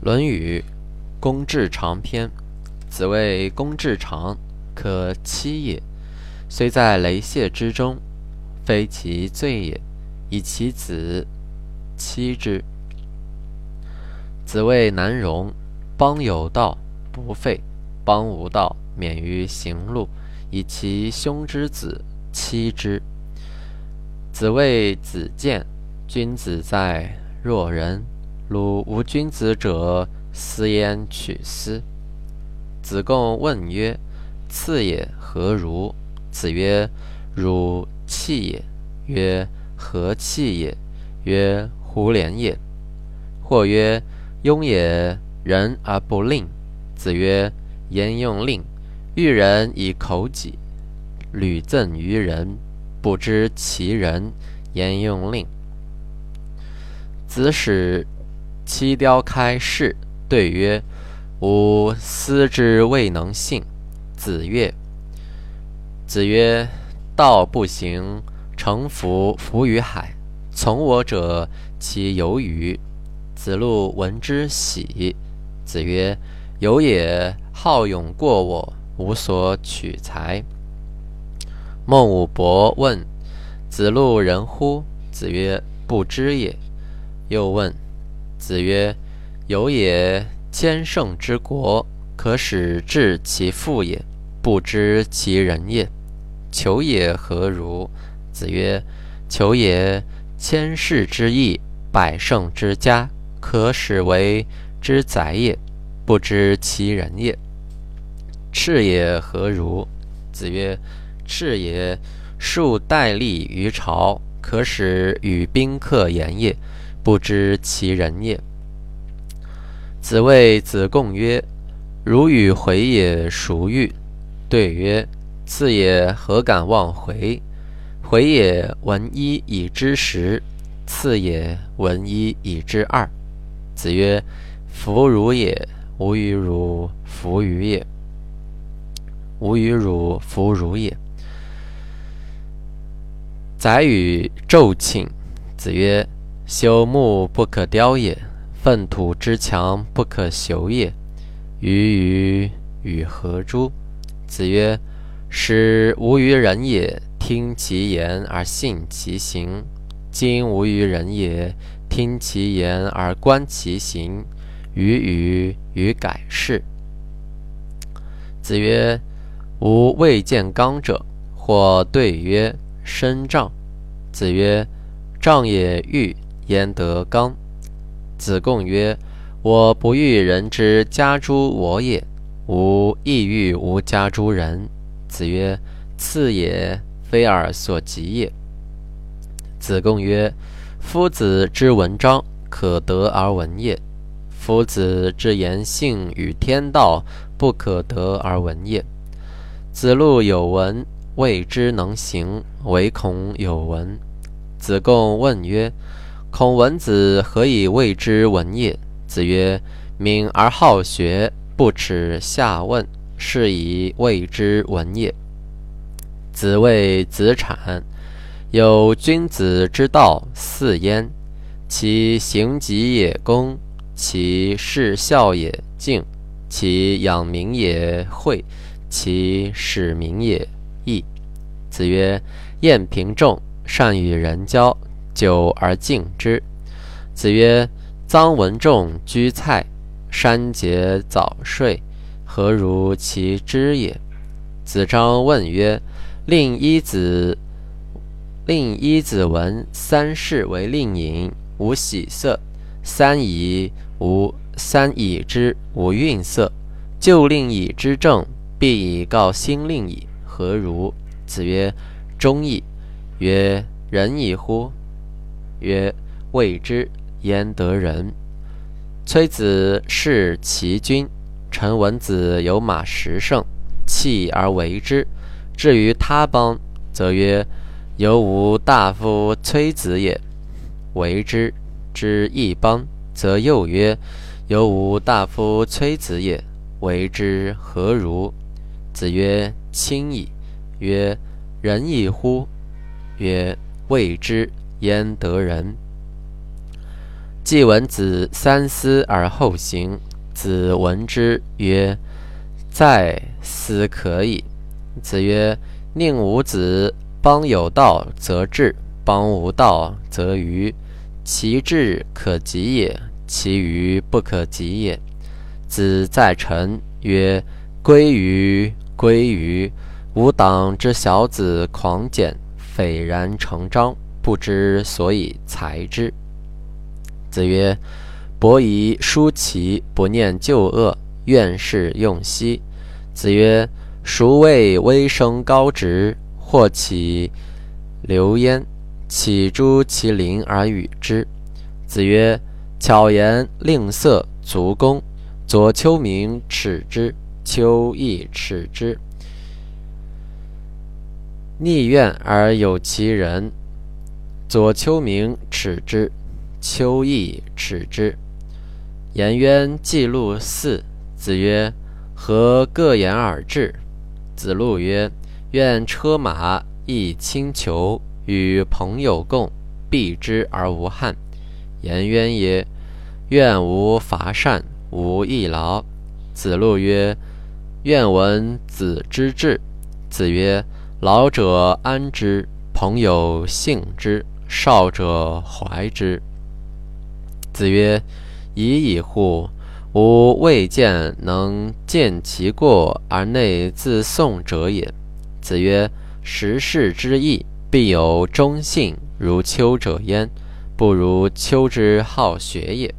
《论语·公冶长篇》：子谓公冶长，可欺也。虽在雷泄之中，非其罪也，以其子欺之。子谓难容，邦有道不废，邦无道免于行路，以其兄之子欺之。子谓子建，君子在若人。鲁无君子者，斯焉取斯？子贡问曰：“次也何如？”子曰：“汝弃也。”曰：“何弃也？”曰：“胡连也。”或曰：“庸也，人而不令。”子曰：“焉用令？欲人以口己，屡赠于人，不知其人，焉用令？”子使。七雕开示，对曰：“吾思之未能信。”子曰：“子曰，道不行，乘浮浮于海。从我者，其由与？”子路闻之喜。子曰：“有也，好勇过我，无所取材。”孟武伯问子路人乎？子曰：“不知也。”又问。子曰：“有也，千乘之国，可使治其父也，不知其人也。求也何如？”子曰：“求也，千世之义，百乘之家，可使为之宰也，不知其人也。赤也何如？”子曰：“赤也，数戴笠于朝，可使与宾客言也。”不知其人也。子谓子贡曰：“如与回也，孰欲？”对曰：“次也，何敢忘回？回也，闻一以知十；次也，闻一以知二。”子曰：“弗如也，吾与汝弗与也。吾与汝弗如也。”宰予昼寝。子曰。朽木不可雕也，粪土之墙不可朽也。鱼与与何诸？子曰：使无于人也，听其言而信其行；今无于人也，听其言而观其行。与与与改是。子曰：吾未见刚者。或对曰：身障。子曰：障也欲。焉得刚？子贡曰：“我不欲人之家诸我也，吾亦欲无家诸人。”子曰：“次也，非尔所及也。”子贡曰：“夫子之文章，可得而闻也；夫子之言性与天道，不可得而闻也。”子路有闻，未之能行，唯恐有闻。子贡问曰：孔文子何以谓之文也？子曰：“敏而好学，不耻下问，是以谓之文也。”子谓子产：“有君子之道四焉：其行己也恭，其事孝也敬，其养民也惠，其使民也义。”子曰：“晏平仲，善与人交。”久而敬之。子曰：“臧文仲居蔡，山节早睡，何如其知也？”子张问曰：“令一子，令一子闻三世为令尹，无喜色；三以无三以之无愠色。旧令尹之政，必以告新令尹，何如？”子曰：“忠义。”曰：“仁矣乎？”曰：未之焉得仁？崔子弑其君，臣闻子有马十乘，弃而为之。至于他邦，则曰：犹无大夫崔子也，为之。之一邦，则又曰：犹无大夫崔子也，为之何如？子曰：亲矣。曰：仁矣乎？曰：未之。焉得人？季文子三思而后行。子闻之曰：“在思可矣。”子曰：“宁无子。邦有道则治，邦无道则愚。其志可及也，其愚不可及也。”子在臣曰：“归于，归于。吾党之小子狂简，斐然成章，不知所以裁之。”子曰。伯夷叔齐不念旧恶，愿事用兮。子曰：“孰谓微生高直？或起流焉，岂诸其邻而与之？”子曰：“巧言令色，足弓。左丘明耻之，丘亦耻之。逆愿而有其人，左丘明耻之，丘亦耻之。”颜渊记录四。子曰：“何各言而至？”子路曰：“愿车马，亦轻裘，与朋友共，避之而无憾。”颜渊曰：“愿无伐善，无益劳。”子路曰：“愿闻子之志。”子曰：“老者安之，朋友信之，少者怀之。”子曰。已矣乎！吾未见能见其过而内自颂者也。子曰：“时事之易，必有忠信如丘者焉，不如丘之好学也。”